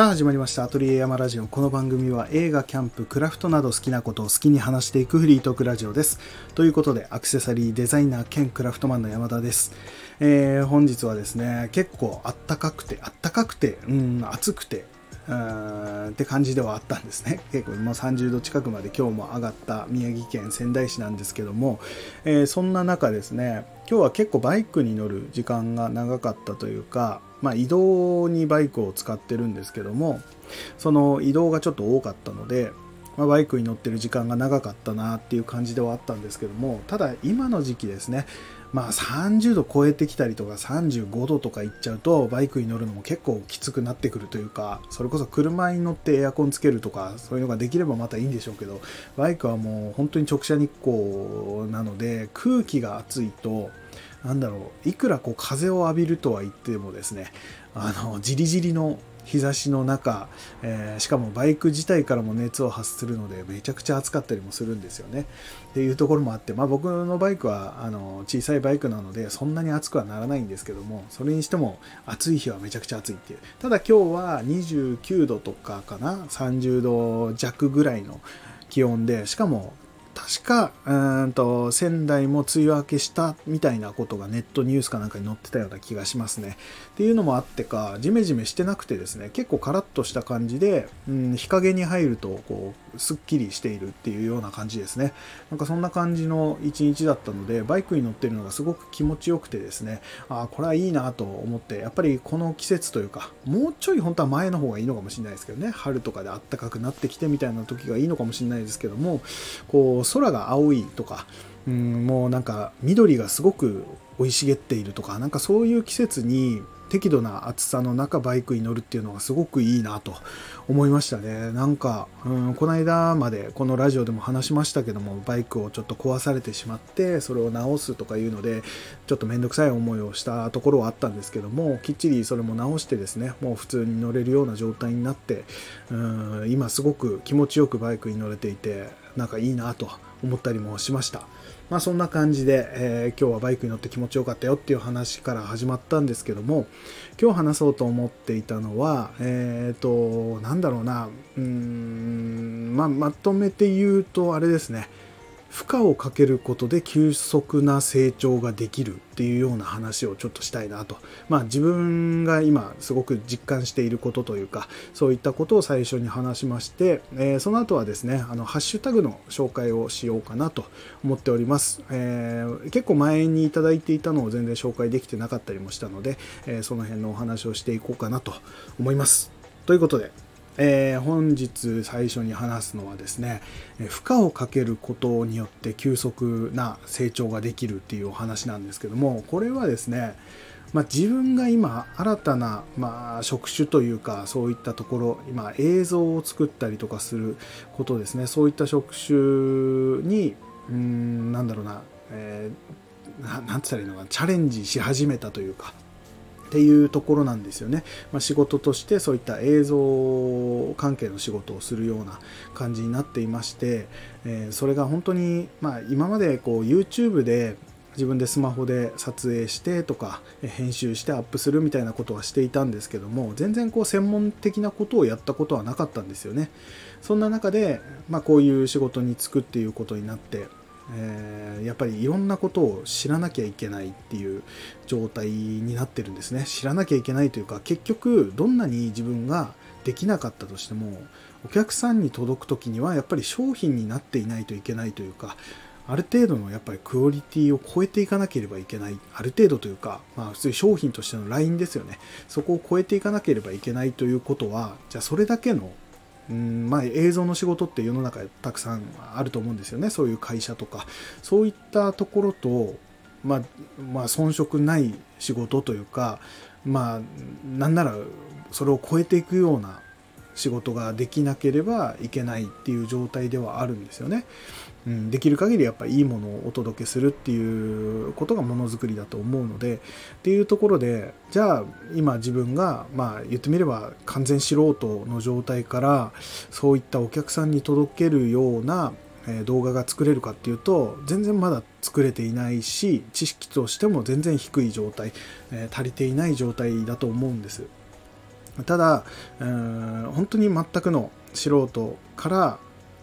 さあ始まりました。アトリエ山ラジオ。この番組は映画キャンプクラフトなど好きなことを好きに話していくフリートークラジオです。ということでアクセサリーデザイナー兼クラフトマンの山田です、えー、本日はですね結構あったかくてあったかくてうん暑くてって感じではあったんですね。結構もう30度近くまで今日も上がった宮城県仙台市なんですけども、えー、そんな中ですね今日は結構バイクに乗る時間が長かったというかまあ、移動にバイクを使ってるんですけどもその移動がちょっと多かったので、まあ、バイクに乗ってる時間が長かったなっていう感じではあったんですけどもただ今の時期ですねまあ30度超えてきたりとか35度とかいっちゃうとバイクに乗るのも結構きつくなってくるというかそれこそ車に乗ってエアコンつけるとかそういうのができればまたいいんでしょうけどバイクはもう本当に直射日光なので空気が暑いとなんだろういくらこう風を浴びるとは言ってもですねあのじりじりの日差しの中、えー、しかもバイク自体からも熱を発するのでめちゃくちゃ暑かったりもするんですよね。っていうところもあって、まあ、僕のバイクはあの小さいバイクなのでそんなに暑くはならないんですけどもそれにしても暑い日はめちゃくちゃ暑いっていう。ただ今日は29度とかかな30度弱ぐらいの気温でしかも確かうんと仙台も梅雨明けしたみたいなことがネットニュースかなんかに載ってたような気がしますね。っていうのもあってかジメジメしてなくてですね結構カラッとした感じで、うん、日陰に入るとこうすっきりしているっていうような感じですね。なんかそんな感じの一日だったのでバイクに乗ってるのがすごく気持ちよくてですねああこれはいいなと思ってやっぱりこの季節というかもうちょい本当は前の方がいいのかもしれないですけどね春とかであったかくなってきてみたいな時がいいのかもしれないですけどもこう空が青いとか、うん、もうなんか緑がすごく生い茂っているとかなんかそういう季節に適度な暑さの中バイクに乗るっていうのがすごくいいなと思いましたね。なんか、うん、この間までこのラジオでも話しましたけどもバイクをちょっと壊されてしまってそれを直すとかいうのでちょっと面倒くさい思いをしたところはあったんですけどもきっちりそれも直してですねもう普通に乗れるような状態になって、うん、今すごく気持ちよくバイクに乗れていてなんかいいなと思ったりもしました。まあそんな感じで、えー、今日はバイクに乗って気持ちよかったよっていう話から始まったんですけども、今日話そうと思っていたのは、えっ、ー、と、なんだろうな、うん、まあまとめて言うとあれですね、負荷をかけることで急速な成長ができるっていうような話をちょっとしたいなと。まあ自分が今すごく実感していることというか、そういったことを最初に話しまして、えー、その後はですね、あの、ハッシュタグの紹介をしようかなと思っております。えー、結構前にいただいていたのを全然紹介できてなかったりもしたので、えー、その辺のお話をしていこうかなと思います。ということで、えー、本日最初に話すのはですね負荷をかけることによって急速な成長ができるっていうお話なんですけどもこれはですね、まあ、自分が今新たな、まあ、職種というかそういったところ今映像を作ったりとかすることですね。そういった職種にうんなんだろうな、えー、て言ったらいいのかチャレンジし始めたというかっていうところなんですよね。まあ、仕事としてそういった映像関係の仕事をするような感じになっていまして、えー、それが本当に、まあ、今までこう YouTube で自分でスマホで撮影してとか編集してアップするみたいなことはしていたんですけども全然こう専門的なことをやったことはなかったんですよねそんな中で、まあ、こういう仕事に就くっていうことになってえー、やっぱりいろんなことを知らなきゃいけないっていう状態になってるんですね。知らなきゃいけないというか結局どんなに自分ができなかったとしてもお客さんに届く時にはやっぱり商品になっていないといけないというかある程度のやっぱりクオリティを超えていかなければいけない。ある程度というか、まあ、普通に商品としてのラインですよね。そこを超えていかなければいけないということはじゃあそれだけのうんまあ、映像の仕事って世の中たくさんあると思うんですよねそういう会社とかそういったところと、まあ、まあ遜色ない仕事というかまあなんならそれを超えていくような仕事ができなければいけないっていう状態ではあるんですよね。うん、できる限りやっぱりいいものをお届けするっていうことがものづくりだと思うのでっていうところでじゃあ今自分がまあ言ってみれば完全素人の状態からそういったお客さんに届けるような動画が作れるかっていうと全然まだ作れていないし知識としても全然低い状態足りていない状態だと思うんです。ただ、本当に全くの素人から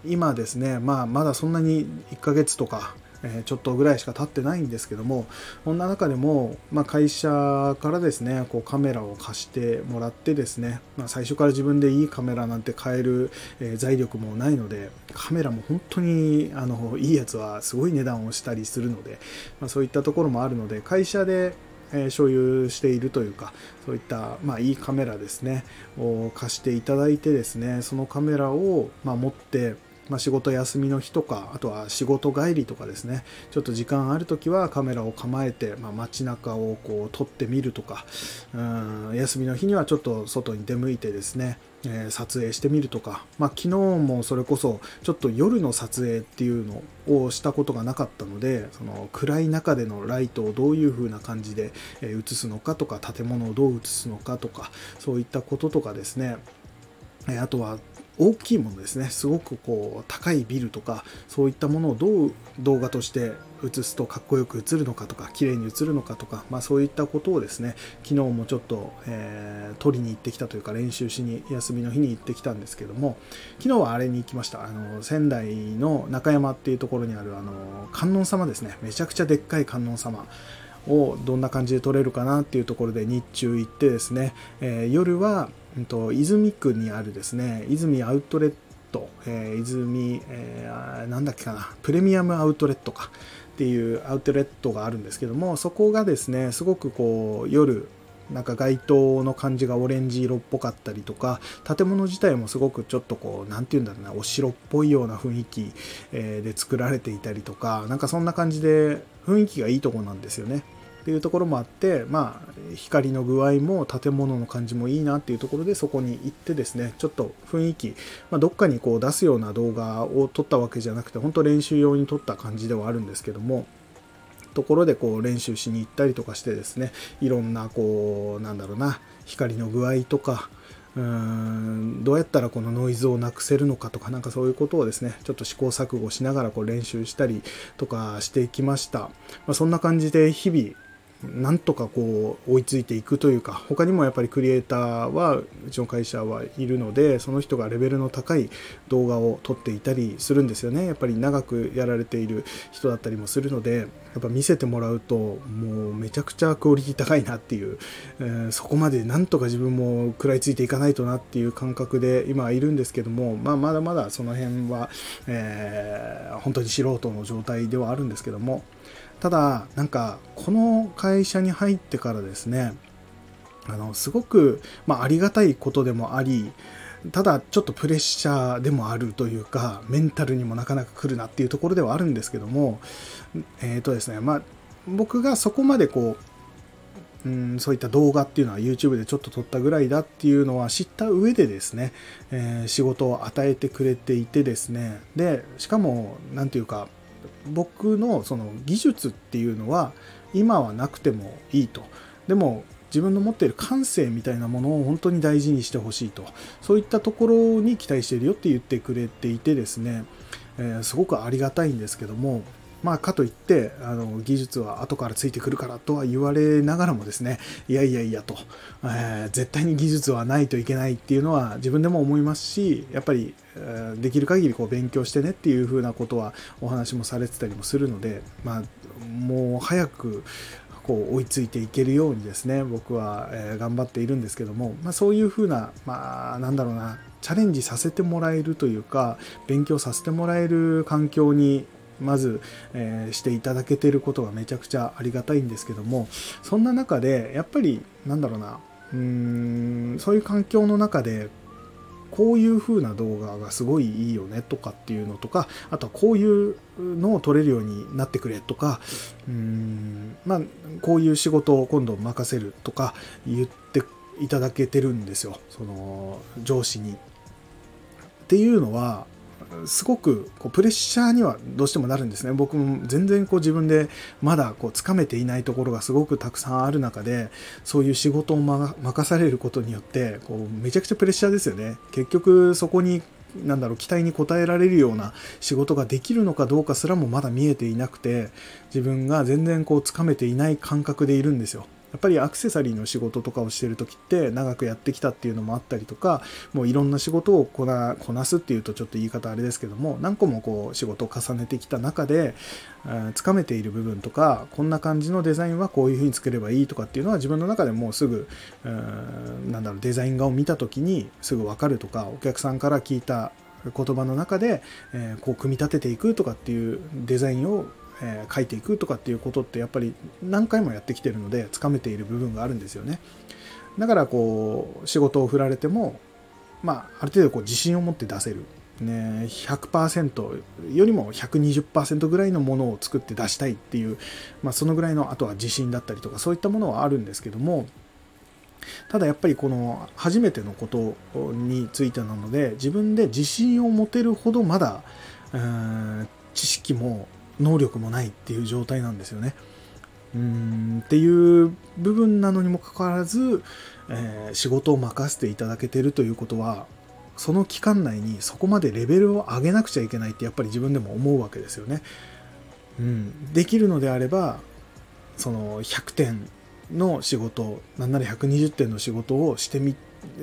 今ですね、まあ、まだそんなに1ヶ月とかえちょっとぐらいしか経ってないんですけどもそんな中でも、まあ、会社からですねこうカメラを貸してもらってですね、まあ、最初から自分でいいカメラなんて買える、え、財力もないのでカメラも本当にあのいいやつはすごい値段をしたりするので、まあ、そういったところもあるので会社でえ所有しているというかそういった、まあ、いいカメラですねを貸していただいてですねそのカメラを、まあ、持ってまあ、仕事休みの日とかあとは仕事帰りとかですね。ちょっと時間ある時はカメラを構えて、まあ、街中をこう撮ってみるとかうん休みの日にはちょっと外に出向いてですね、え、撮影してみるとか、まあ、昨日もそれこそちょっと夜の撮影っていうのをしたことがなかったのでその暗い中でのライトをどういう風な感じで映すのかとか建物をどう映すのかとかそういったこととかですね。あとは大きいものですね。すごくこう高いビルとかそういったものをどう動画として映すとかっこよく映るのかとか綺麗に映るのかとか、まあ、そういったことをですね昨日もちょっと、えー、取りに行ってきたというか練習しに休みの日に行ってきたんですけども昨日はあれに行きました。あの仙台の中山っていうところにあるあの観音様ですね。めちゃくちゃでっかい観音様をどんな感じで撮れるかなっていうところで日中行ってですね、えー、夜はうんと、泉区にあるですね、泉アウトレット、えー、泉、えー、なんだっけかな、プレミアムアウトレットかっていうアウトレットがあるんですけども、そこがですね、すごくこう、夜、なんか街灯の感じがオレンジ色っぽかったりとか建物自体もすごくちょっとこう何て言うんだろうなお城っぽいような雰囲気で作られていたりとかなんかそんな感じで雰囲気がいいとこなんですよね。っていうところもあって、まあ、光の具合も建物の感じもいいなっていうところでそこに行ってですねちょっと雰囲気、まあ、どっかにこう出すような動画を撮ったわけじゃなくて本当練習用に撮った感じではあるんですけどもところでこう練習しに行ったりとかしてですねいろんなこうなんだろうな光の具合とかうーんどうやったらこのノイズをなくせるのかとかなんかそういうことをですねちょっと試行錯誤しながらこう練習したりとかしていきました、まあ、そんな感じで日々なんとかこう追いついていくというか他にもやっぱりクリエイターはうちの会社はいるのでその人がレベルの高い動画を撮っていたりするんですよね。やっぱり長くやられている人だったりもするのでやっぱ見せてもらうともうめちゃくちゃクオリティ高いなっていう、えー、そこまでなんとか自分も食らいついていかないとなっていう感覚で今はいるんですけども、まあ、まだまだその辺は、えー、本当に素人の状態ではあるんですけどもただなんかこの会社に入ってからですねあのすごく、まあ、ありがたいことでもありただちょっとプレッシャーでもあるというかメンタルにもなかなか来るなっていうところではあるんですけどもえっ、ー、とですねまあ僕がそこまでこううんそういった動画っていうのは YouTube でちょっと撮ったぐらいだっていうのは知った上でですね、えー、仕事を与えてくれていてですね。でしかも何ていうか僕のその技術っていうのは今はなくてもいいと。でも自分の持っている感性みたいなものを本当に大事にしてほしいと。そういったところに期待しているよって言ってくれていてですね、えー、すごくありがたいんですけども。まあ、かといってあの技術は後からついてくるからとは言われながらもですね。いやいやいやと、えー、絶対に技術はないといけないっていうのは自分でも思いますしやっぱり、できる限りこり勉強してねっていうふうなことはお話もされてたりもするので、まあ、もう早くこう追いついていけるようにですね僕は、頑張っているんですけども、まあ、そういうふうな、まあ、なんだろうなチャレンジさせてもらえるというか勉強させてもらえる環境にまず、えー、していただけてることがめちゃくちゃありがたいんですけどもそんな中でやっぱりなんだろうなうーんそういう環境の中でこういう風な動画がすごいいいよねとかっていうのとかあとはこういうのを撮れるようになってくれとかうーんまあこういう仕事を今度任せるとか言っていただけてるんですよその上司に。っていうのはすごくこうプレッシャーにはどうしてもなるんですね。僕も全然こう自分でまだこうつかめていないところがすごくたくさんある中で、そういう仕事を任されることによって、こうめちゃくちゃプレッシャーですよね。結局そこになんだろう期待に応えられるような仕事ができるのかどうかすらもまだ見えていなくて自分が全然こうつかめていない感覚でいるんですよやっぱりアクセサリーの仕事とかをしてる時って長くやってきたっていうのもあったりとかもういろんな仕事をこなこなすっていうとちょっと言い方あれですけども何個もこう仕事を重ねてきた中でつかめている部分とかこんな感じのデザインはこういう風に作ればいいとかっていうのは自分の中でもうすぐなんだろうデザイン画を見た時にすぐ分かるとかお客さんから聞いた言葉の中で、え、こう組み立てていくとかっていうデザインをえー、書いていくとかっていうことってやっぱり何回もやってきてるのでつかめている部分があるんですよね。だからこう仕事を振られてもまあある程度こう自信を持って出せる。ね、100%よりも120%ぐらいのものを作って出したいっていう、まあ、そのぐらいのあとは自信だったりとかそういったものはあるんですけどもただやっぱりこの初めてのことについてなので自分で自信を持てるほどまだ知識も能力もないっていう状態なんですよね。うんっていう部分なのにもかかわらず、えー、仕事を任せていただけてるということはその期間内にそこまでレベルを上げなくちゃいけないってやっぱり自分でも思うわけですよね。うん、できるのであればその100点の仕事なんなら120点の仕事をしてみ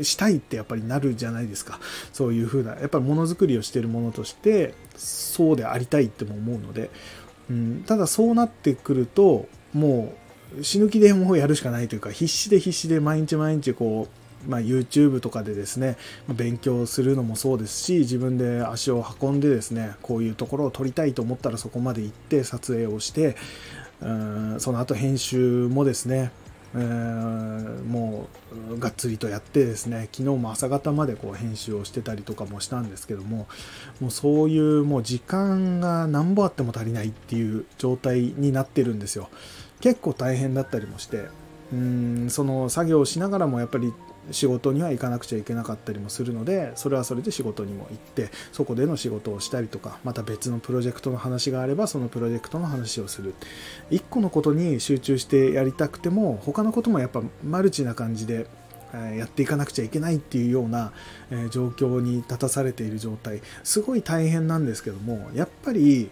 したいってやっぱりなるじゃないですか。そういう風なやっぱりものづくりをしてるものとしてそうでありたいっても思うので、うん、ただそうなってくるともう死ぬ気でもうやるしかないというか必死で必死で毎日毎日こう、まあ、YouTube とかでですね勉強するのもそうですし自分で足を運んでですねこういうところを撮りたいと思ったらそこまで行って撮影をしてうんその後編集もですねえ、もうがっつりとやってですね昨日も朝方までこう編集をしてたりとかもしたんですけどももうそういうもう時間が何歩あっても足りないっていう状態になってるんですよ。結構大変だったりもしてうんその作業をしながらもやっぱり仕事には行かなくちゃいけなかったりもするのでそれはそれで仕事にも行ってそこでの仕事をしたりとかまた別のプロジェクトの話があればそのプロジェクトの話をする1個のことに集中してやりたくても他のこともやっぱマルチな感じでやっていかなくちゃいけないっていうような状況に立たされている状態すごい大変なんですけどもやっぱり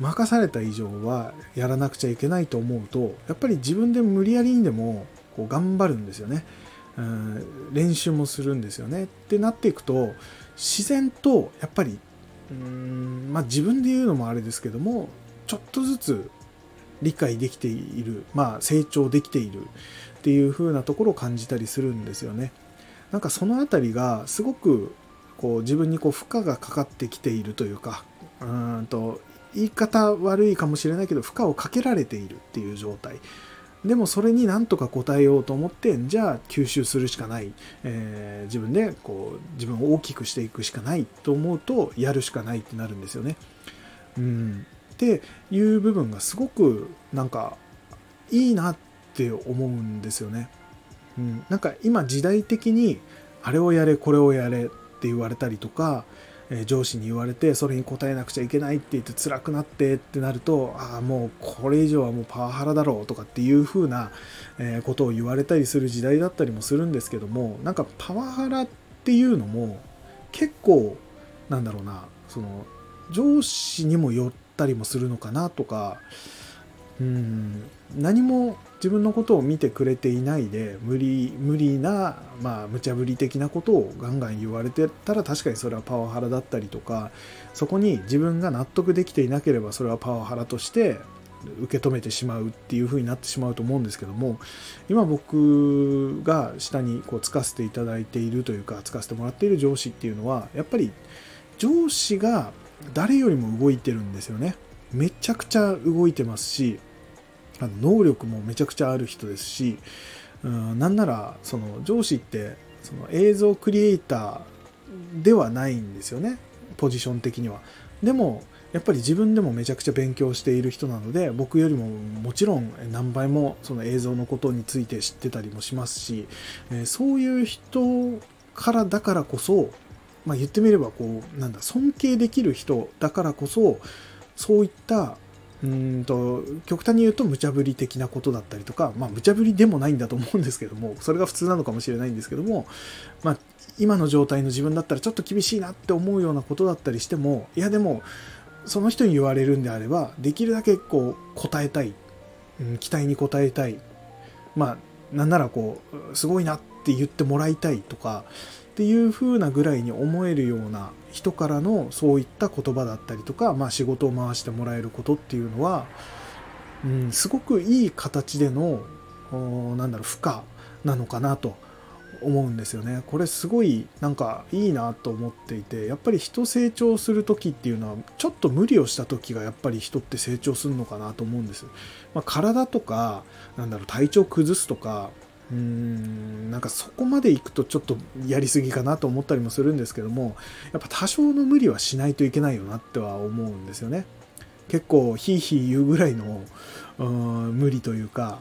任された以上はやらなくちゃいけないと思うとやっぱり自分で無理やりにでもこう頑張るんですよね。練習もするんですよね。ってなっていくと自然とやっぱりうんまあ自分で言うのもあれですけどもちょっとずつ理解できているまあ成長できているっていう風なところを感じたりするんですよね。なんかその辺りがすごくこう自分にこう負荷がかかってきているというかうんと言い方悪いかもしれないけど負荷をかけられているっていう状態。でもそれになんとか応えようと思ってじゃあ吸収するしかない、えー、自分でこう自分を大きくしていくしかないと思うとやるしかないってなるんですよね。うん、っていう部分がすごくなんかいいなって思うんですよね。うん、なんか今時代的にあれをやれこれをやれって言われたりとかえ上司に言われてそれに応えなくちゃいけないって言って辛くなってってなるとああもうこれ以上はもうパワハラだろうとかっていう風な、えことを言われたりする時代だったりもするんですけどもなんかパワハラっていうのも結構なんだろうなその上司にも寄ったりもするのかなとかうん。何も自分のことを見てくれていないで無理無理なまあ無茶ぶり的なことをガンガン言われてたら確かにそれはパワハラだったりとかそこに自分が納得できていなければそれはパワハラとして受け止めてしまうっていう風になってしまうと思うんですけども今僕が下にこうつかせていただいているというかつかせてもらっている上司っていうのはやっぱり上司が誰よりも動いてるんですよね。めちゃくちゃ動いてますしあの能力もめちゃくちゃある人ですし、うん、なんならその上司ってその映像クリエイターではないんですよねポジション的には。でもやっぱり自分でもめちゃくちゃ勉強している人なので僕よりももちろん何倍もその映像のことについて知ってたりもしますし、えそういう人からだからこそ、まあ、言ってみればこうなんだ尊敬できる人だからこそそういったうんと極端に言うと無茶ぶり的なことだったりとか、まあ、無茶ぶりでもないんだと思うんですけどもそれが普通なのかもしれないんですけども、まあ、今の状態の自分だったらちょっと厳しいなって思うようなことだったりしてもいやでもその人に言われるんであればできるだけこう答えたい、うん、期待に応えたい。まあなんならこうすごいなって言ってもらいたいとかっていう風なぐらいに思えるような人からのそういった言葉だったりとか、まあ、仕事を回してもらえることっていうのは、うん、すごくいい形でのなんだろう負荷なのかなと思うんですよね。これすごいなんかいいなと思っていてやっぱり人成長する時っていうのはちょっと無理をした時がやっぱり人って成長するのかなと思うんです。まあ、体とかなんだろう体調崩すとかうんなんかそこまでいくとちょっとやりすぎかなと思ったりもするんですけどもやっぱ多少の無理はしないといけないよなっては思うんですよね。結構ヒーヒー言うぐらいの無理というか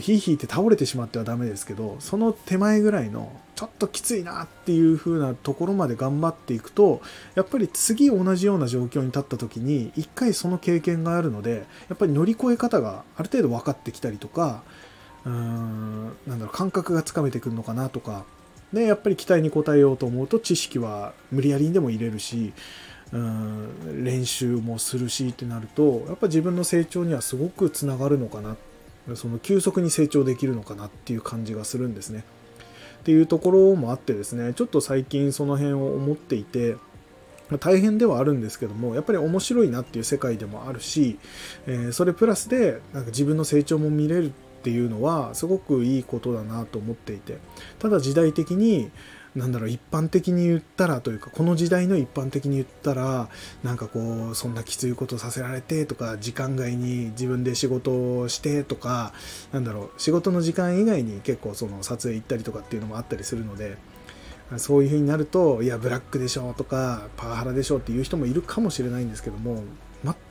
ヒーヒーって倒れてしまってはダメですけどその手前ぐらいのちょっときついなっていう風なところまで頑張っていくとやっぱり次同じような状況に立った時に一回その経験があるのでやっぱり乗り越え方がある程度分かってきたりとかうーんなんだろう感覚がつかめてくるのかなとかでやっぱり期待に応えようと思うと知識は無理やりにでも入れるしうん練習もするしってなるとやっぱ自分の成長にはすごくつながるのかなその急速に成長できるのかなっていう感じがするんですね。っていうところもあってですねちょっと最近その辺を思っていて大変ではあるんですけどもやっぱり面白いなっていう世界でもあるし、えー、それプラスでなんか自分の成長も見れるっていうのはすごくいいことだなと思っていてただ時代的になんだろう一般的に言ったらというかこの時代の一般的に言ったらなんかこうそんなきついことさせられてとか時間外に自分で仕事をしてとかなんだろう仕事の時間以外に結構その撮影行ったりとかっていうのもあったりするのでそういう風になるといやブラックでしょとかパワハラでしょっていう人もいるかもしれないんですけども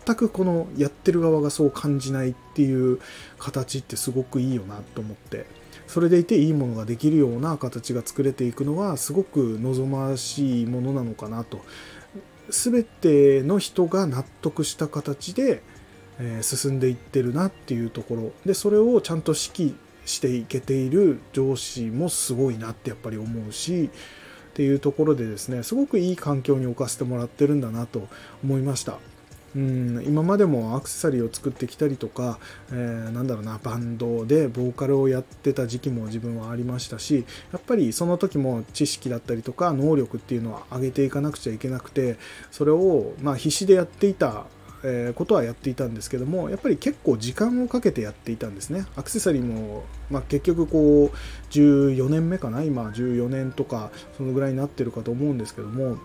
全くこのやってる側がそう感じないっていう形ってすごくいいよなと思って。それでいていいものができるような形が作れていくのはすごく望ましいものなのかなと。全ての人が納得した形で、え進んでいってるなっていうところ。でそれをちゃんと指揮していけている上司もすごいなってやっぱり思うしっていうところでですねすごくいい環境に置かせてもらってるんだなと思いました。うん今までもアクセサリーを作ってきたりとか、えー、なんだろうなバンドでボーカルをやってた時期も自分はありましたしやっぱりその時も知識だったりとか能力っていうのは上げていかなくちゃいけなくてそれをまあ必死でやっていたえことはやっていたんですけどもやっぱり結構時間をかけてやっていたんですね。アクセサリーも、まあ、結局こう14年目かな今14年とかそのぐらいになってるかと思うんですけども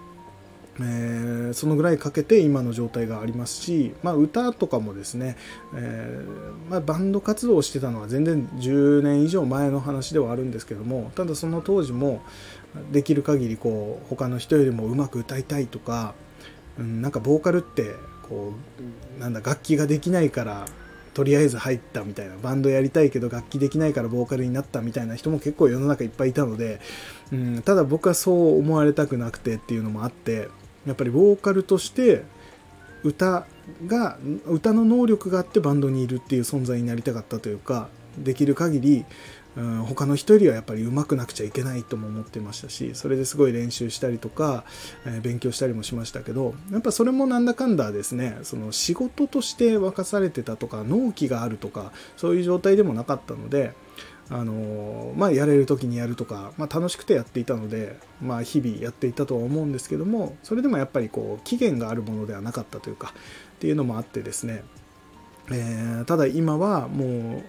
えー、そのぐらいかけて今の状態がありますし、まあ、歌とかもですね、えー、まあ、バンド活動をしてたのは全然10年以上前の話ではあるんですけどもただその当時もできる限りこう他の人よりもうまく歌いたいとか、うん、なんかボーカルってこうなんだ楽器ができないからとりあえず入ったみたいなバンドやりたいけど楽器できないからボーカルになったみたいな人も結構世の中いっぱいいたので、うん、ただ僕はそう思われたくなくてっていうのもあってやっぱりボーカルとして歌が歌の能力があってバンドにいるっていう存在になりたかったというかできる限り、うん、他の人よりはやっぱり上手くなくちゃいけないとも思ってましたしそれですごい練習したりとか、えー、勉強したりもしましたけどやっぱそれもなんだかんだですねその仕事として任されてたとか納期があるとかそういう状態でもなかったのであのまあ、やれる時にやるとか、まあ、楽しくてやっていたので、まあ、日々やっていたとは思うんですけどもそれでもやっぱりこう期限があるものではなかったというかっていうのもあってですね、えー、ただ今はもう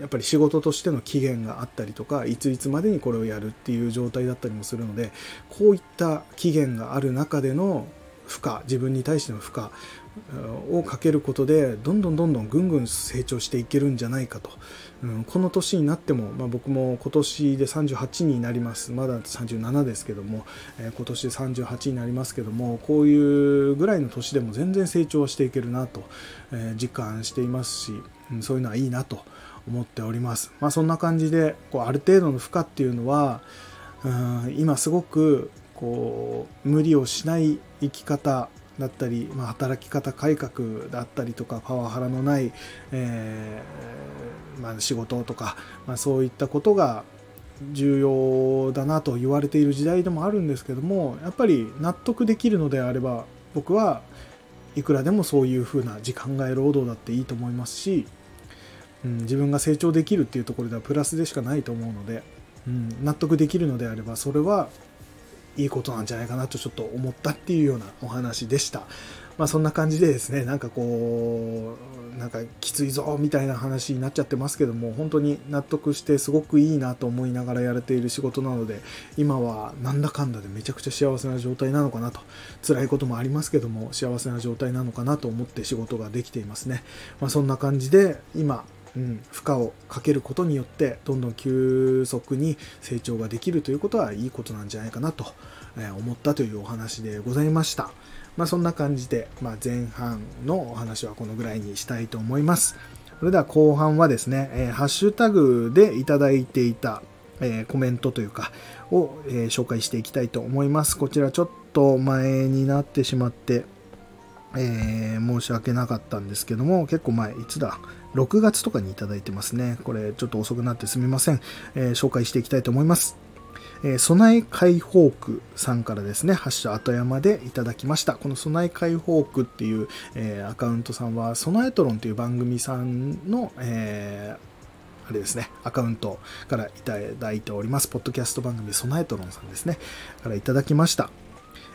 やっぱり仕事としての期限があったりとかいついつまでにこれをやるっていう状態だったりもするのでこういった期限がある中での負荷自分に対しての負荷をかけることでどんどんどんどんぐんぐん成長していけるんじゃないかと。うん、この年になっても、まあ、僕も今年で38になります。まだ37ですけども、えー、今年で38になりますけどもこういうぐらいの年でも全然成長していけるなと、えー、実感していますし、うん、そういうのはいいなと思っております、まあ、そんな感じでこうある程度の負荷っていうのは、うん、今すごくこう無理をしない生き方だったり、まあ、働き方改革だったりとかパワハラのない、えー、まあ、仕事とか、まあ、そういったことが重要だなと言われている時代でもあるんですけどもやっぱり納得できるのであれば僕はいくらでもそういうふうな時間外労働だっていいと思いますしうん、自分が成長できるっていうところではプラスでしかないと思うので、うん、納得できるのであればそれはいいことなんじゃないかなとちょっと思ったっていうようなお話でした。まあそんな感じでですね、なんかこう、なんかきついぞみたいな話になっちゃってますけども、本当に納得してすごくいいなと思いながらやれている仕事なので、今はなんだかんだでめちゃくちゃ幸せな状態なのかなと、辛いこともありますけども、幸せな状態なのかなと思って仕事ができていますね。まあそんな感じで、今、うん、負荷をかけることによってどんどん急速に成長ができるということはいいことなんじゃないかなと思ったというお話でございました。まあ、そんな感じで、まあ、前半のお話はこのぐらいにしたいと思います。それでは後半はですね、えー、ハッシュタグでいただいていた、えー、コメントというか、を、えー、紹介していきたいと思います。こちらちょっと前になってしまって、えー、申し訳なかったんですけども、結構前、いつだ ?6 月とかにいただいてますね。これちょっと遅くなってすみません。え、紹介していきたいと思います。えー、備え解放区さんからですね、ハッシュ後山でいただきました。この備え解放区っていう、えー、アカウントさんは、備えトロンという番組さんの、えー、あれですね、アカウントからいただいております。ポッドキャスト番組、備えトロンさんですね、からいただきました。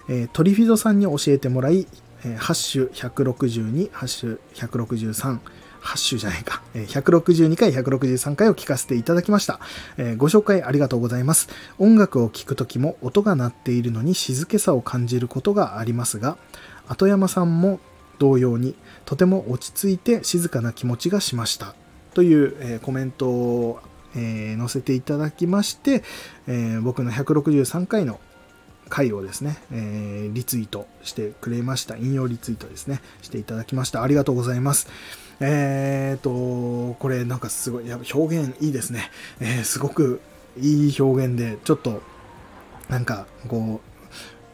えー、トリフィドさんに教えてもらい、えー、ハッシュ162、ハッシュ163、8週じゃないか、162回、163回を聞かせていただきました。ご紹介ありがとうございます。音楽を聴くときも音が鳴っているのに静けさを感じることがありますが、後山さんも同様にとても落ち着いて静かな気持ちがしました。というコメントを載せていただきまして、僕の163回の回をですね、えリツイートしてくれました。引用リツイートですね、していただきました。ありがとうございます。えっ、ー、と、これなんかすごい、や表現いいですね。えー、すごくいい表現で、ちょっと、なんか、こう、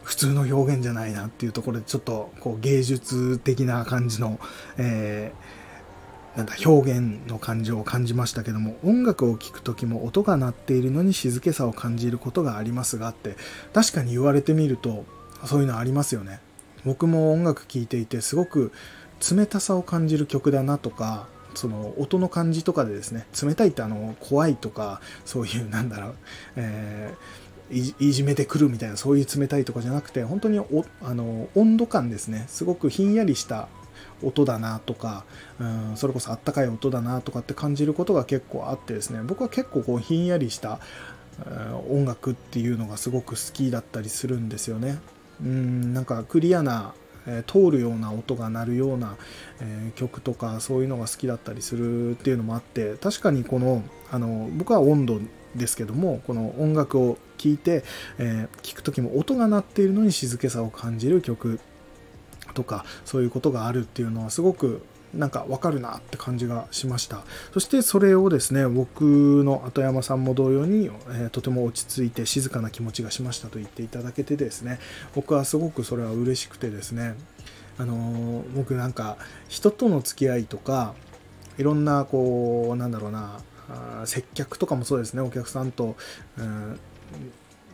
普通の表現じゃないなっていうところで、ちょっと、こう、芸術的な感じの、えー、なんだ、表現の感情を感じましたけども、音楽を聴く時も音が鳴っているのに静けさを感じることがありますがって、確かに言われてみると、そういうのありますよね。僕も音楽聴いていて、すごく、冷たさを感じる曲だなとかその音の感じとかでですね冷たいってあの怖いとかそういうなんだろう、えー、いじめてくるみたいなそういう冷たいとかじゃなくて本当におあの温度感ですねすごくひんやりした音だなとか、うん、それこそあったかい音だなとかって感じることが結構あってですね僕は結構こうひんやりした音楽っていうのがすごく好きだったりするんですよね。うんなんかクリアなえ通るような音が鳴るような、え曲とかそういうのが好きだったりするっていうのもあって確かにこのあの僕は温度ですけどもこの音楽を聴いて、え、聞く時も音が鳴っているのに静けさを感じる曲とかそういうことがあるっていうのはすごくなんかわかるなって感じがしました。そしてそれをですね、僕の後山さんも同様に、えー、とても落ち着いて静かな気持ちがしましたと言っていただけてですね、僕はすごくそれは嬉しくてですね、あのー、僕なんか人との付き合いとか、いろんなこう、なんだろうな、接客とかもそうですね、お客さんと、うん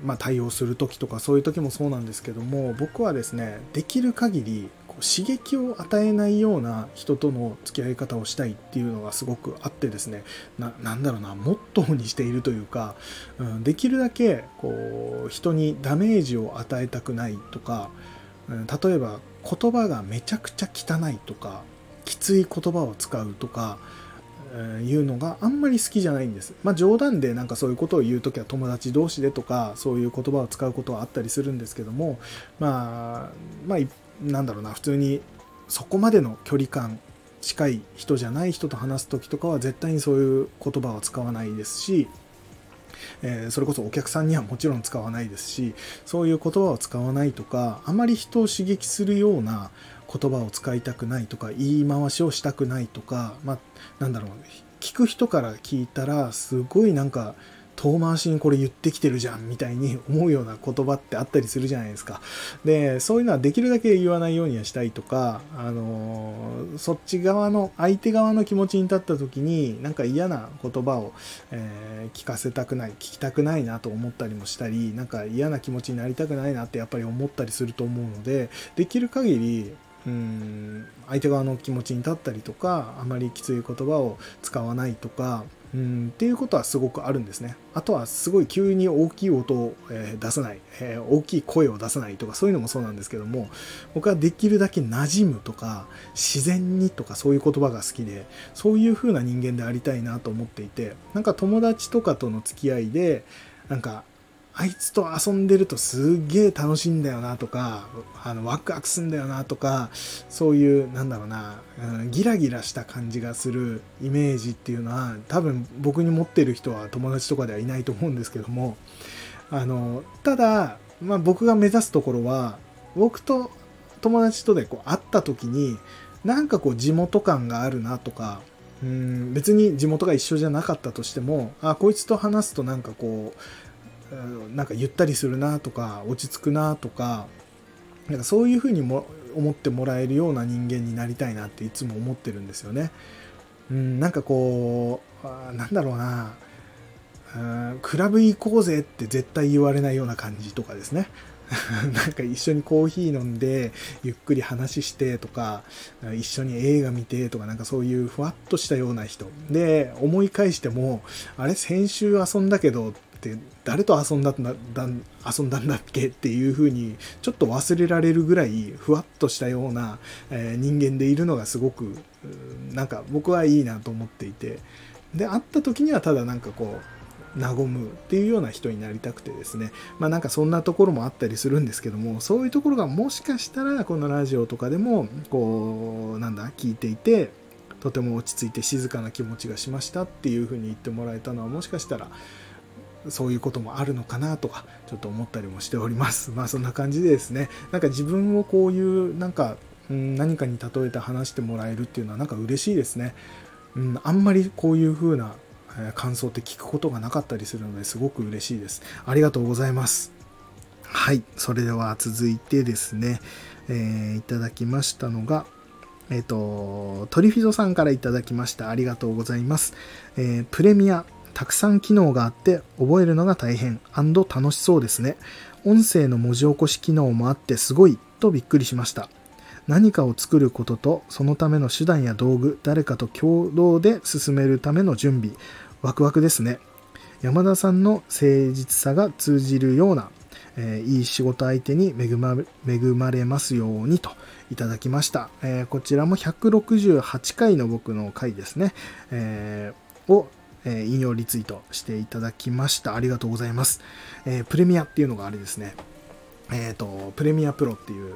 まあ、対応する時とかそういう時もそうなんですけども僕はですねできる限り刺激を与えないような人との付き合い方をしたいっていうのがすごくあってですねなんだろうなモットーにしているというか、うん、できるだけこう人にダメージを与えたくないとか、うん、例えば言葉がめちゃくちゃ汚いとかきつい言葉を使うとかいうのがあんまり好きじゃないんです。まあ冗談でなんかそういうことを言う時は友達同士でとかそういう言葉を使うことはあったりするんですけどもまあまあなんだろうな普通にそこまでの距離感近い人じゃない人と話す時とかは絶対にそういう言葉は使わないですし、えー、それこそお客さんにはもちろん使わないですしそういう言葉を使わないとかあまり人を刺激するような言葉を使いたくないとか言い回しをしたくないとか、まあ、なんだろう聞く人から聞いたらすごいなんか遠回しにこれ言ってきてるじゃんみたいに思うような言葉ってあったりするじゃないですか。で、そういうのはできるだけ言わないようにはしたいとか、あのー、そっち側の、相手側の気持ちに立った時に、なんか嫌な言葉を、えー、聞かせたくない、聞きたくないなと思ったりもしたり、なんか嫌な気持ちになりたくないなってやっぱり思ったりすると思うので、できる限り、うん相手側の気持ちに立ったりとかあまりきつい言葉を使わないとかうんっていうことはすごくあるんですね。あとはすごい急に大きい音を、え出さない、え大きい声を出さないとかそういうのもそうなんですけども僕はできるだけ馴染むとか自然にとかそういう言葉が好きでそういう風な人間でありたいなと思っていてなんか友達とかとの付き合いでなんかあいつと遊んでるとすっげえ楽しいんだよなとか、あの、ワクワクすんだよなとか、そういう、なんだろうな、うん、ギラギラした感じがするイメージっていうのは、多分僕に持ってる人は友達とかではいないと思うんですけども、あの、ただ、まあ僕が目指すところは、僕と友達とでこう会った時に、なんかこう地元感があるなとか、うん別に地元が一緒じゃなかったとしてもあこいつと話すとなんかこうなんかゆったりするなとか落ち着くなとかなんかそういうふうにも思ってもらえるような人間になりたいなっていつも思ってるんですよね。うん、なんかこうなんだろうなクラブ行こうぜって絶対言われないような感じとかですね。なんか一緒にコーヒー飲んでゆっくり話してとか一緒に映画見てとかなんかそういうふわっとしたような人で思い返してもあれ先週遊んだけどって誰と遊んだんだ遊んだんだっけっていう風にちょっと忘れられるぐらいふわっとしたような、え人間でいるのがすごくなんか僕はいいなと思っていて。で会った時にはただなんかこう和むっていうような人になりたくてですね。まあなんかそんなところもあったりするんですけどもそういうところがもしかしたらこのラジオとかでもこうなんだ聞いていてとても落ち着いて静かな気持ちがしましたっていうふうに言ってもらえたのはもしかしたらそういうこともあるのかなとかちょっと思ったりもしております。まあそんな感じでですね、なんか自分をこういうなんか、うん、何かに例えて話してもらえるっていうのはなんか嬉しいですね。うん、あんまりこういう風な感想って聞くことがなかったりするのですごく嬉しいです。ありがとうございます。はい、それでは続いてですね、えー、いただきましたのが、えっ、ー、と、トリフィゾさんからいただきました。ありがとうございます。えー、プレミアたくさん機能があって覚えるのが大変楽しそうですね。音声の文字起こし機能もあってすごいとびっくりしました。何かを作ることとそのための手段や道具、誰かと共同で進めるための準備、ワクワクですね。山田さんの誠実さが通じるような、えー、いい仕事相手に恵ま恵まれますようにといただきました。えー、こちらも168回の僕の回ですね。えー、をえ引用リツイートしていただきました。ありがとうございます。え、プレミアっていうのがあれですね。えっ、ー、と、プレミアプロっていう、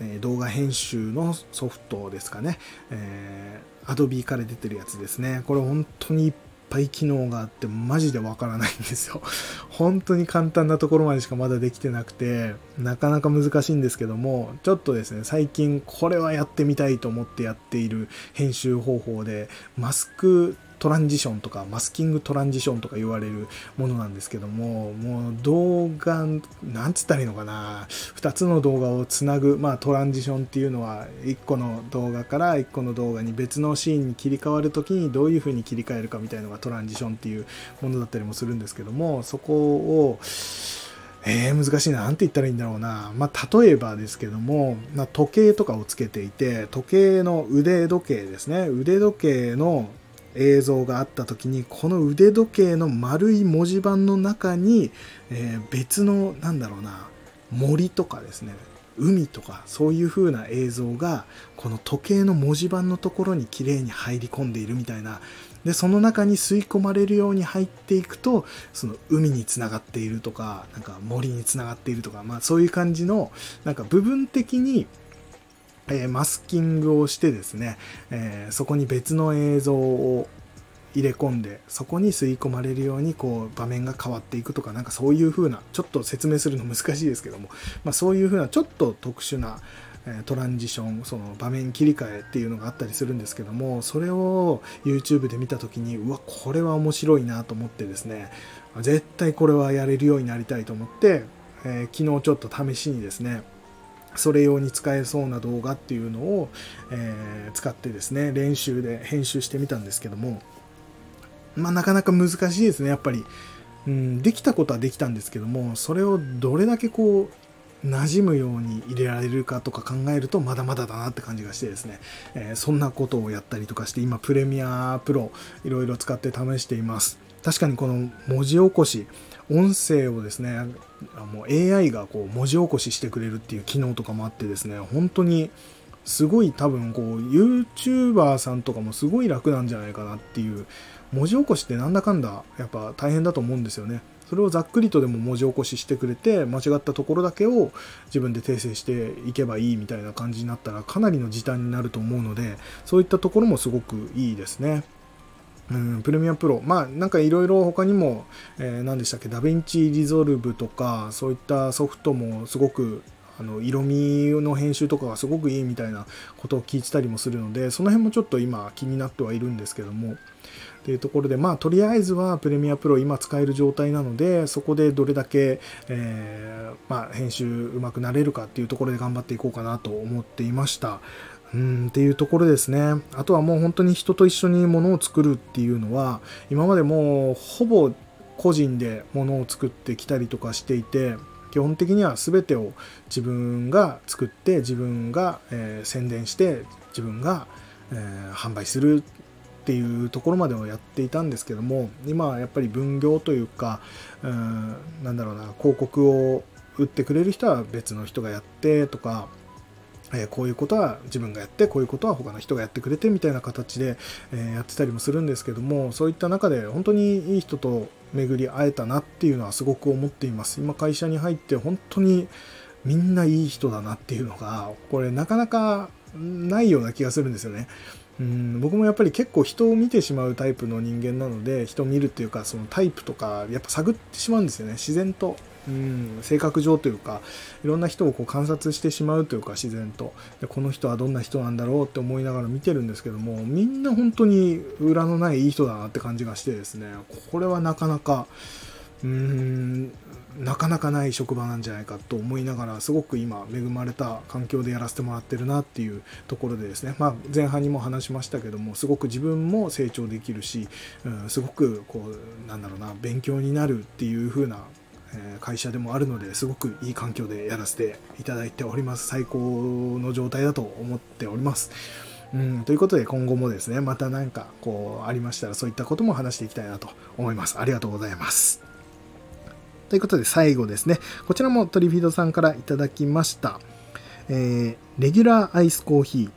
え動画編集のソフトですかね。えー、Adobe から出てるやつですね。これ本当にいっぱい機能があってマジでわからないんですよ。本当に簡単なところまでしかまだできてなくて、なかなか難しいんですけども、ちょっとですね、最近これはやってみたいと思ってやっている編集方法で、マスクトランジションとかマスキングトランジションとか言われるものなんですけどももう動画なんつったらいいのかな2つの動画をつなぐまあトランジションっていうのは1個の動画から1個の動画に別のシーンに切り替わる時にどういう風に切り替えるかみたいなのがトランジションっていうものだったりもするんですけどもそこをえー、難しいな。なんて言ったらいいんだろうな。まあ、例えばですけども、まあ、時計とかをつけていて、時計の腕時計ですね。腕時計の映像があった時にこの腕時計の丸い文字盤の中に、えー、別のなんだろうな森とかですね海とかそういう風な映像がこの時計の文字盤のところに綺麗に入り込んでいるみたいな。でその中に吸い込まれるように入っていくとその海につながっているとかなんか森につながっているとか、まあ、そういう感じのなんか部分的にえー、マスキングをしてですね、えー、そこに別の映像を入れ込んでそこに吸い込まれるようにこう場面が変わっていくとかなんかそういう風なちょっと説明するの難しいですけども、まあ、そういう風なちょっと特殊なトランジションその場面切り替えっていうのがあったりするんですけどもそれを YouTube で見た時にうわこれは面白いなと思ってですね絶対これはやれるようになりたいと思って、えー、昨日ちょっと試しにですねそれ用に使えそうな動画っていうのを、えー、使ってですね、練習で編集してみたんですけども、まあなかなか難しいですね、やっぱり。うん、できたことはできたんですけども、それをどれだけこう、馴染むように入れられるかとか考えるとまだまだだなって感じがしてですね、えー、そんなことをやったりとかして今プレミアプロいろいろ使って試しています確かにこの文字起こし音声をですねもう AI がこう文字起こししてくれるっていう機能とかもあってですね本当にすごい多分こう YouTuber さんとかもすごい楽なんじゃないかなっていう文字起こしってなんだかんだやっぱ大変だと思うんですよねそれをざっくりとでも文字起こししてくれて間違ったところだけを自分で訂正していけばいいみたいな感じになったらかなりの時短になると思うのでそういったところもすごくいいですね。うん、プレミアプロ。まあ、なんかいろいろ他にも、えー、何でしたっけ、ダヴィンチリゾルブとか、そういったソフトもすごく、あの、色味の編集とかがすごくいいみたいなことを聞いてたりもするので、その辺もちょっと今気になってはいるんですけども、っていうところで、まあ、とりあえずはプレミアプロ今使える状態なので、そこでどれだけ、えー、まあ、編集うまくなれるかっていうところで頑張っていこうかなと思っていました。うんっていうところですね。あとはもう本当に人と一緒に物を作るっていうのは、今までもうほぼ個人で物を作ってきたりとかしていて、基本的には全てを自分が作って自分が、えー、宣伝して自分が、えー、販売するっていうところまでをやっていたんですけども今はやっぱり分業というかうんなんだろうな広告を売ってくれる人は別の人がやってとかえこういうことは自分がやってこういうことは他の人がやってくれてみたいな形で、えやってたりもするんですけどもそういった中で本当にいい人と巡り会えたなっていうのはすごく思っています。今会社に入って本当にみんないい人だなっていうのがこれなかなかないような気がするんですよね。うん僕もやっぱり結構人を見てしまうタイプの人間なので人を見るっていうかそのタイプとかやっぱ探ってしまうんですよね。自然と。うん性格上というかいろんな人をこう観察してしまうというか自然と。でこの人はどんな人なんだろうって思いながら見てるんですけどもみんな本当に裏のないいい人だなって感じがしてですね。これはなかなかうーんなかなかない職場なんじゃないかと思いながらすごく今恵まれた環境でやらせてもらってるなっていうところでですね、まあ、前半にも話しましたけどもすごく自分も成長できるし、うん、すごくこうなんだろうな勉強になるっていう風な会社でもあるのですごくいい環境でやらせていただいております最高の状態だと思っておりますうん、ということで今後もですねまた何かこうありましたらそういったことも話していきたいなと思いますありがとうございますということで最後ですね、こちらもトリフィードさんからいただきました。えー、レギュラーアイスコーヒー。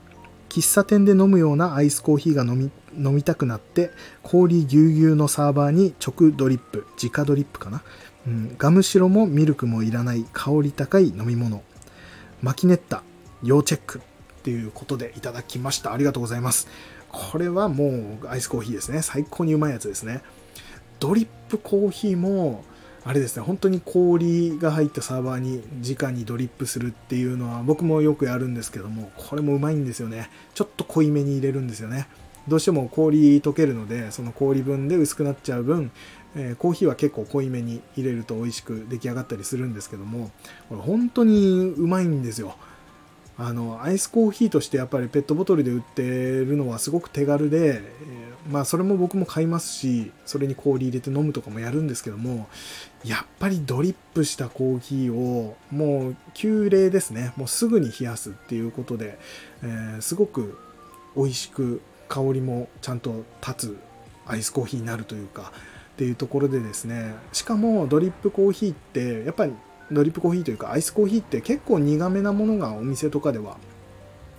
喫茶店で飲むようなアイスコーヒーが飲み飲みたくなって氷ぎゅうぎゅうのサーバーに直ドリップ直ドリップかな、うん、ガムシロもミルクもいらない香り高い飲み物。マキネッタ要チェック。っていうことでいただきました。ありがとうございます。これはもうアイスコーヒーですね。最高にうまいやつですね。ドリップコーヒーもあれですね、本当に氷が入ったサーバーに直にドリップするっていうのは僕もよくやるんですけども、これもうまいんですよね。ちょっと濃いめに入れるんですよね。どうしても氷溶けるので、その氷分で薄くなっちゃう分、えー、コーヒーは結構濃いめに入れると美味しく出来上がったりするんですけども、これ本当にうまいんですよ。あの、アイスコーヒーとしてやっぱりペットボトルで売ってるのはすごく手軽で、えー、まあそれも僕も買いますし、それに氷入れて飲むとかもやるんですけども、やっぱりドリップしたコーヒーをもう急冷ですねもうすぐに冷やすっていうことで、えー、すごく美味しく香りもちゃんと立つアイスコーヒーになるというかっていうところでですねしかもドリップコーヒーってやっぱりドリップコーヒーというかアイスコーヒーって結構苦めなものがお店とかでは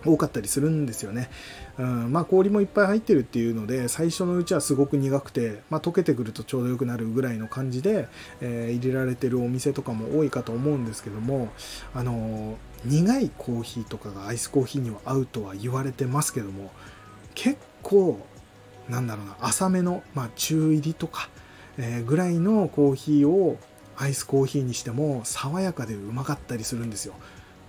多かったりするんですよね。うん、まあ氷もいっぱい入ってるっていうので最初のうちはすごく苦くて、まあ、溶けてくるとちょうどよくなるぐらいの感じで、えー、入れられてるお店とかも多いかと思うんですけどもあの苦いコーヒーとかがアイスコーヒーには合うとは言われてますけども結構なんだろうな浅めの、まあ、中入りとか、え、ぐらいのコーヒーをアイスコーヒーにしても爽やかでうまかったりするんですよ。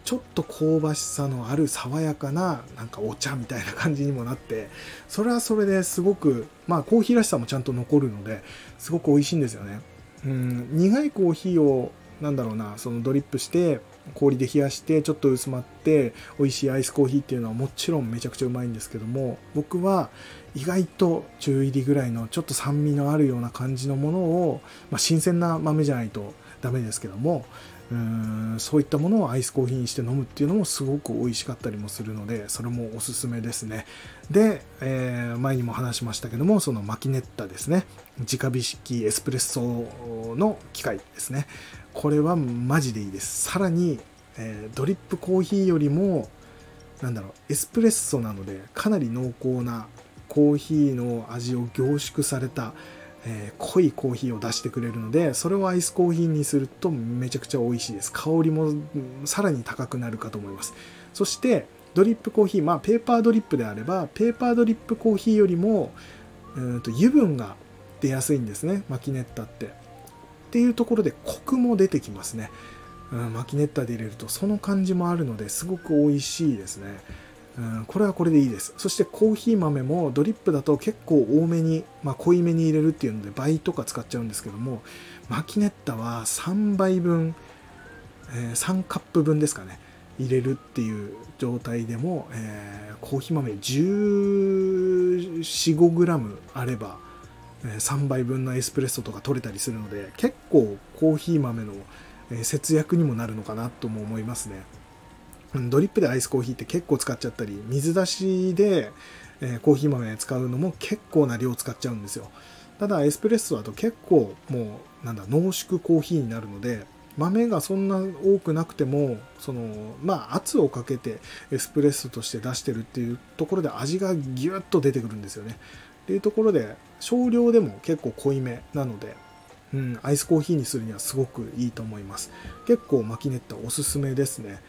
ちょっと香ばしさのある爽やかななんかお茶みたいな感じにもなってそれはそれですごくまあコーヒーらしさもちゃんと残るのですごく美味しいんですよね。うん苦いコーヒーをなんだろうなそのドリップして氷で冷やしてちょっと薄まって美味しいアイスコーヒーっていうのはもちろんめちゃくちゃうまいんですけども僕は意外と中入りぐらいのちょっと酸味のあるような感じのものを、まあ、新鮮な豆じゃないとダメですけどもううんそういったものをアイスコーヒーにして飲むっていうのもすごく美味しかったりもするのでそれもおすすめですね。で、えー、前にも話しましたけどもそのマキネッタですね。直火式エスプレッソの機械ですね。これはマジでいいです。さらに、えー、ドリップコーヒーよりもなんだろうエスプレッソなのでかなり濃厚なコーヒーの味を凝縮されたえー、濃いコーヒーを出してくれるのでそれをアイスコーヒーにするとめちゃくちゃ美味しいです。香りもさらに高くなるかと思います。そしてドリップコーヒーまあペーパードリップであればペーパードリップコーヒーよりもうんと油分が出やすいんですね。マキネッタって。っていうところでコクも出てきますね、うん、マキネッタで入れるとその感じもあるのですごく美味しいですねうん、これはこれでいいです。そしてコーヒー豆もドリップだと結構多めに、まあ、濃いめに入れるっていうので倍とか使っちゃうんですけども、マキネッタは3倍分、えー、3カップ分ですかね、入れるっていう状態でも、えー、コーヒー豆14、5g あれば、3倍分のエスプレッソとか取れたりするので、結構コーヒー豆の節約にもなるのかなとも思いますね。ドリップでアイスコーヒーって結構使っちゃったり、水出しで、コーヒー豆使うのも結構な量使っちゃうんですよ。ただエスプレッソだと結構もうなんだ濃縮コーヒーになるので豆がそんな多くなくてもそのまあ圧をかけてエスプレッソとして出してるっていうところで味がギュッと出てくるんですよね。っていうところで少量でも結構濃いめなので、うん、アイスコーヒーにするにはすごくいいと思います。結構マキネッタおすすめですね。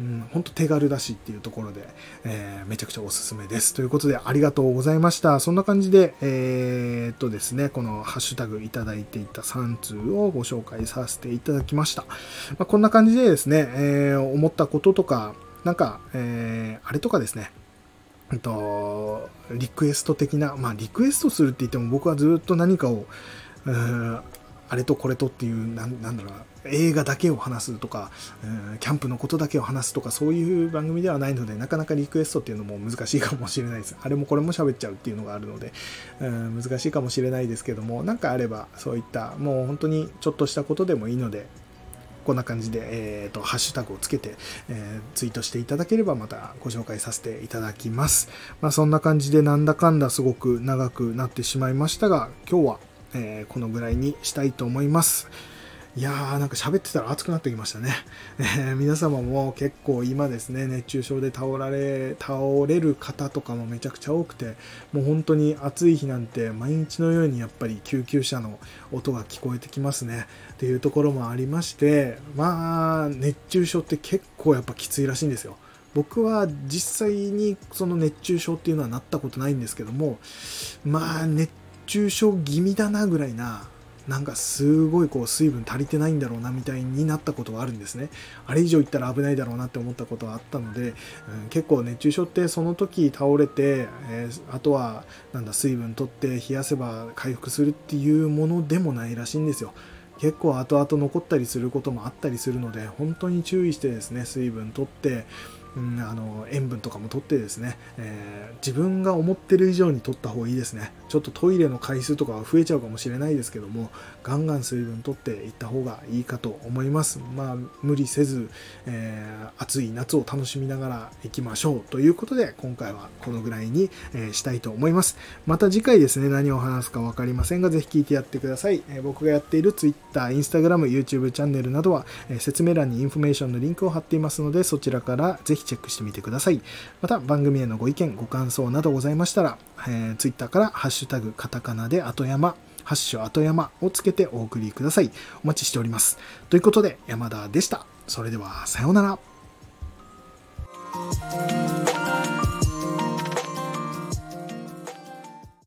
うん、ほんと手軽だしっていうところで、えー、めちゃくちゃおすすめです。ということで、ありがとうございました。そんな感じで、えー、っとですね、このハッシュタグいただいていた3通をご紹介させていただきました。まあ、こんな感じでですね、えー、思ったこととか、なんか、えー、あれとかですね、えっと、リクエスト的な、まあ、リクエストするって言っても僕はずっと何かを、あれとこれとっていう、なん、だろう、映画だけを話すとか、キャンプのことだけを話すとか、そういう番組ではないので、なかなかリクエストっていうのも難しいかもしれないです。あれもこれも喋っちゃうっていうのがあるので、うん難しいかもしれないですけども、なんかあれば、そういった、もう本当にちょっとしたことでもいいので、こんな感じで、えーと、ハッシュタグをつけて、えー、ツイートしていただければまたご紹介させていただきます。まあ、そんな感じでなんだかんだすごく長くなってしまいましたが、今日は、えー、このぐらいにしたいと思います。いやーなんか喋ってたら熱くなってきましたね。えー、皆様も結構今ですね、熱中症で倒られ、倒れる方とかもめちゃくちゃ多くて、もう本当に暑い日なんて毎日のようにやっぱり救急車の音が聞こえてきますね。っていうところもありまして、まあ、熱中症って結構やっぱきついらしいんですよ。僕は実際にその熱中症っていうのはなったことないんですけども、まあ熱中症気味だなぐらいななんかすごいこう水分足りてないんだろうなみたいになったことがあるんですね。あれ以上いったら危ないだろうなって思ったことはあったので、うん、結構熱中症ってその時倒れて、えー、あとはなんだ水分取って冷やせば回復するっていうものでもないらしいんですよ。結構後々残ったりすることもあったりするので本当に注意してですね水分取ってうん、あの塩分とかも取ってですね、えー、自分が思ってる以上に取った方がいいですね。ちょっとトイレの回数とかは増えちゃうかもしれないですけどもガンガン水分取っていった方がいいかと思います。まあ無理せず、えー、暑い夏を楽しみながら行きましょう。ということで今回はこのぐらいに、えー、したいと思います。また次回ですね何を話すか分かりませんがぜひ聞いてやってください、え僕がやっている Twitter、Instagram、YouTube チャンネルなどは、え説明欄にインフォメーションのリンクを貼っていますのでそちらからぜひチェックしてみてください。また番組へのご意見、ご感想などございましたら、えー、Twitter からハッシュタグカタカナで後山、ハッシュ後山をつけてお送りください。お待ちしております。ということで山田でした。それではさようなら。